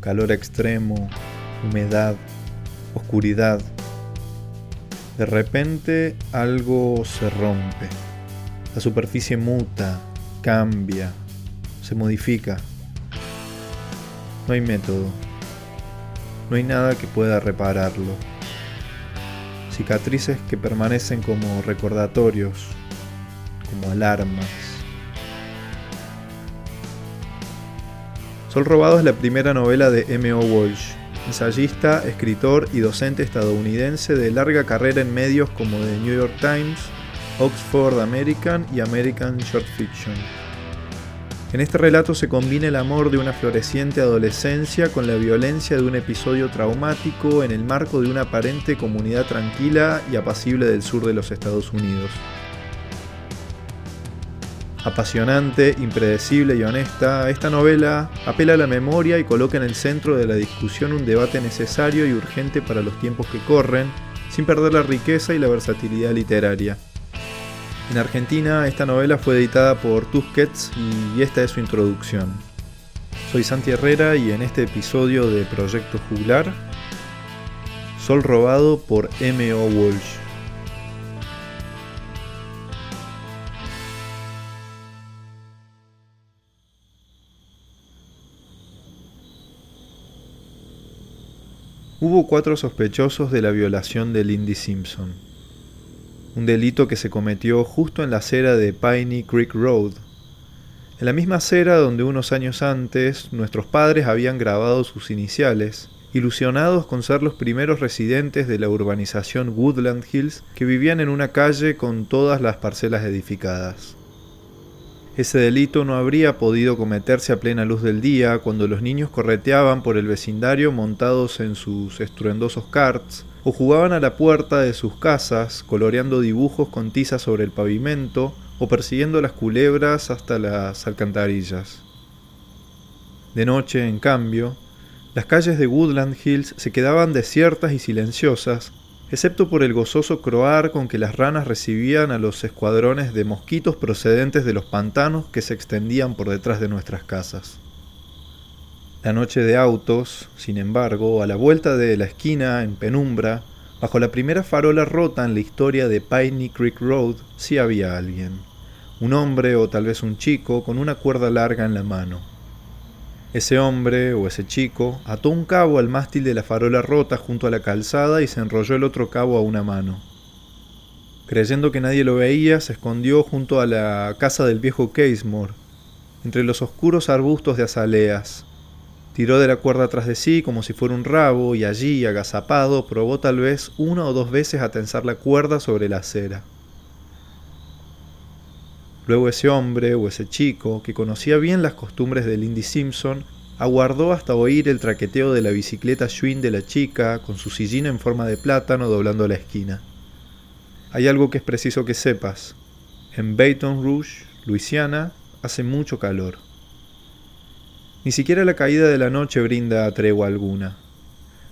calor extremo, humedad, oscuridad. De repente algo se rompe. La superficie muta, cambia, se modifica. No hay método. No hay nada que pueda repararlo. Cicatrices que permanecen como recordatorios, como alarmas. Sol Robado es la primera novela de M.O. Walsh, ensayista, escritor y docente estadounidense de larga carrera en medios como The New York Times, Oxford American y American Short Fiction. En este relato se combina el amor de una floreciente adolescencia con la violencia de un episodio traumático en el marco de una aparente comunidad tranquila y apacible del sur de los Estados Unidos. Apasionante, impredecible y honesta, esta novela apela a la memoria y coloca en el centro de la discusión un debate necesario y urgente para los tiempos que corren, sin perder la riqueza y la versatilidad literaria. En Argentina esta novela fue editada por Tusquets y esta es su introducción. Soy Santi Herrera y en este episodio de Proyecto Juglar, Sol robado por M.O. Walsh. Hubo cuatro sospechosos de la violación de Lindy Simpson un delito que se cometió justo en la acera de Piney Creek Road, en la misma acera donde unos años antes nuestros padres habían grabado sus iniciales, ilusionados con ser los primeros residentes de la urbanización Woodland Hills que vivían en una calle con todas las parcelas edificadas. Ese delito no habría podido cometerse a plena luz del día cuando los niños correteaban por el vecindario montados en sus estruendosos carts o jugaban a la puerta de sus casas coloreando dibujos con tiza sobre el pavimento o persiguiendo las culebras hasta las alcantarillas. De noche, en cambio, las calles de Woodland Hills se quedaban desiertas y silenciosas, excepto por el gozoso croar con que las ranas recibían a los escuadrones de mosquitos procedentes de los pantanos que se extendían por detrás de nuestras casas. La noche de autos, sin embargo, a la vuelta de la esquina, en penumbra, bajo la primera farola rota en la historia de Piney Creek Road, sí había alguien. Un hombre o tal vez un chico con una cuerda larga en la mano. Ese hombre o ese chico ató un cabo al mástil de la farola rota junto a la calzada y se enrolló el otro cabo a una mano. Creyendo que nadie lo veía, se escondió junto a la casa del viejo Casemore, entre los oscuros arbustos de azaleas, Tiró de la cuerda tras de sí como si fuera un rabo y allí, agazapado, probó tal vez una o dos veces a tensar la cuerda sobre la acera. Luego ese hombre o ese chico, que conocía bien las costumbres de Lindy Simpson, aguardó hasta oír el traqueteo de la bicicleta Schwinn de la chica con su sillín en forma de plátano doblando la esquina. Hay algo que es preciso que sepas. En Baton Rouge, Luisiana, hace mucho calor. Ni siquiera la caída de la noche brinda tregua alguna.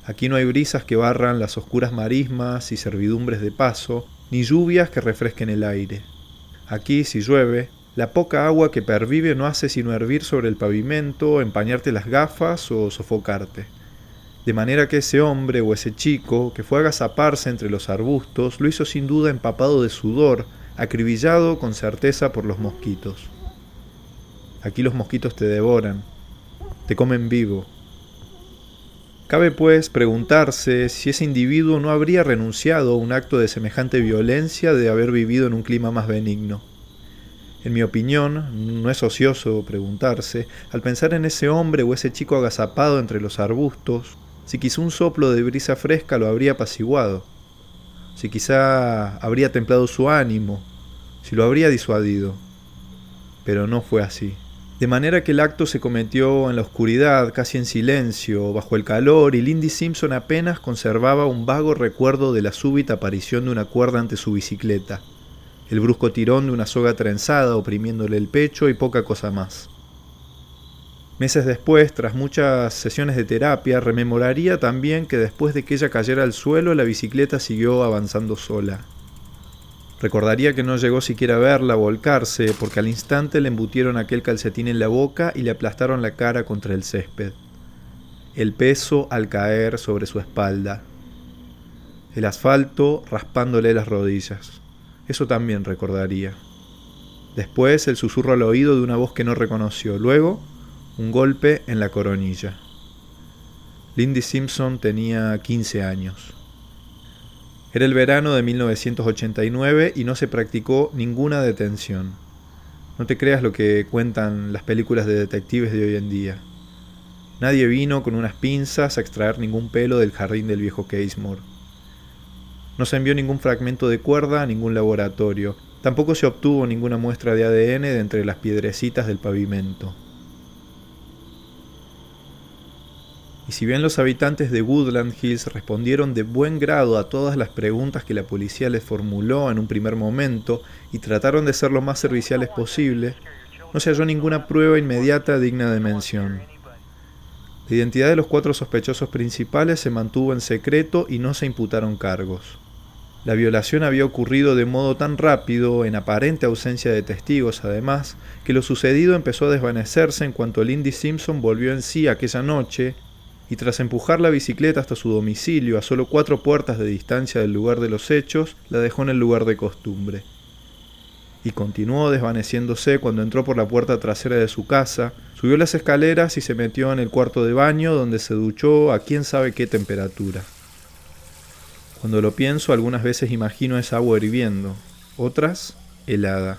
Aquí no hay brisas que barran las oscuras marismas y servidumbres de paso, ni lluvias que refresquen el aire. Aquí, si llueve, la poca agua que pervive no hace sino hervir sobre el pavimento, empañarte las gafas o sofocarte. De manera que ese hombre o ese chico que fue a agazaparse entre los arbustos lo hizo sin duda empapado de sudor, acribillado con certeza por los mosquitos. Aquí los mosquitos te devoran, te comen vivo. Cabe pues preguntarse si ese individuo no habría renunciado a un acto de semejante violencia de haber vivido en un clima más benigno. En mi opinión, no es ocioso preguntarse, al pensar en ese hombre o ese chico agazapado entre los arbustos, si quizá un soplo de brisa fresca lo habría apaciguado, si quizá habría templado su ánimo, si lo habría disuadido. Pero no fue así de manera que el acto se cometió en la oscuridad, casi en silencio, bajo el calor, y Lindy Simpson apenas conservaba un vago recuerdo de la súbita aparición de una cuerda ante su bicicleta, el brusco tirón de una soga trenzada oprimiéndole el pecho y poca cosa más. Meses después, tras muchas sesiones de terapia, rememoraría también que después de que ella cayera al suelo, la bicicleta siguió avanzando sola, Recordaría que no llegó siquiera a verla volcarse, porque al instante le embutieron aquel calcetín en la boca y le aplastaron la cara contra el césped. el peso al caer sobre su espalda, el asfalto raspándole las rodillas. Eso también recordaría. Después el susurro al oído de una voz que no reconoció. Luego, un golpe en la coronilla. Lindy Simpson tenía 15 años. Era el verano de 1989 y no se practicó ninguna detención. No te creas lo que cuentan las películas de detectives de hoy en día. Nadie vino con unas pinzas a extraer ningún pelo del jardín del viejo Casemore. No se envió ningún fragmento de cuerda a ningún laboratorio. Tampoco se obtuvo ninguna muestra de ADN de entre las piedrecitas del pavimento. Y si bien los habitantes de Woodland Hills respondieron de buen grado a todas las preguntas que la policía les formuló en un primer momento y trataron de ser lo más serviciales posible, no se halló ninguna prueba inmediata digna de mención. La identidad de los cuatro sospechosos principales se mantuvo en secreto y no se imputaron cargos. La violación había ocurrido de modo tan rápido, en aparente ausencia de testigos además, que lo sucedido empezó a desvanecerse en cuanto Lindy Simpson volvió en sí aquella noche y tras empujar la bicicleta hasta su domicilio a solo cuatro puertas de distancia del lugar de los hechos, la dejó en el lugar de costumbre y continuó desvaneciéndose cuando entró por la puerta trasera de su casa, subió las escaleras y se metió en el cuarto de baño donde se duchó a quién sabe qué temperatura. Cuando lo pienso algunas veces imagino esa agua hirviendo, otras helada.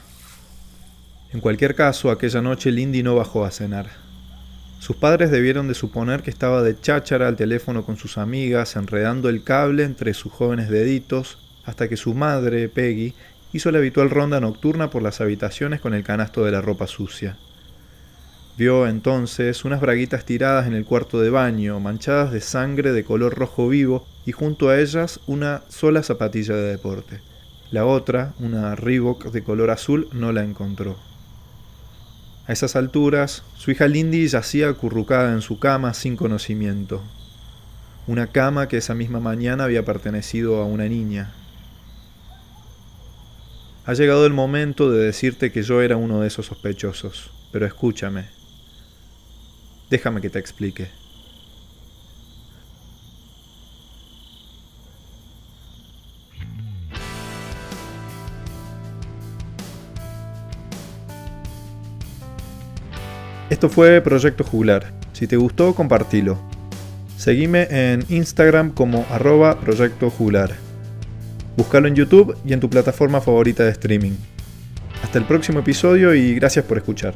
En cualquier caso, aquella noche Lindy no bajó a cenar. Sus padres debieron de suponer que estaba de cháchara al teléfono con sus amigas, enredando el cable entre sus jóvenes deditos, hasta que su madre, Peggy, hizo la habitual ronda nocturna por las habitaciones con el canasto de la ropa sucia. Vio entonces unas braguitas tiradas en el cuarto de baño, manchadas de sangre de color rojo vivo, y junto a ellas una sola zapatilla de deporte. La otra, una Reebok de color azul, no la encontró. A esas alturas, su hija Lindy yacía acurrucada en su cama sin conocimiento. Una cama que esa misma mañana había pertenecido a una niña, ha llegado el momento de decirte que yo era uno de esos sospechosos, pero escúchame. Déjame que te explique. Esto fue Proyecto Jugular. Si te gustó, compartilo. Seguime en Instagram como arroba Proyecto Jugular. Búscalo en YouTube y en tu plataforma favorita de streaming. Hasta el próximo episodio y gracias por escuchar.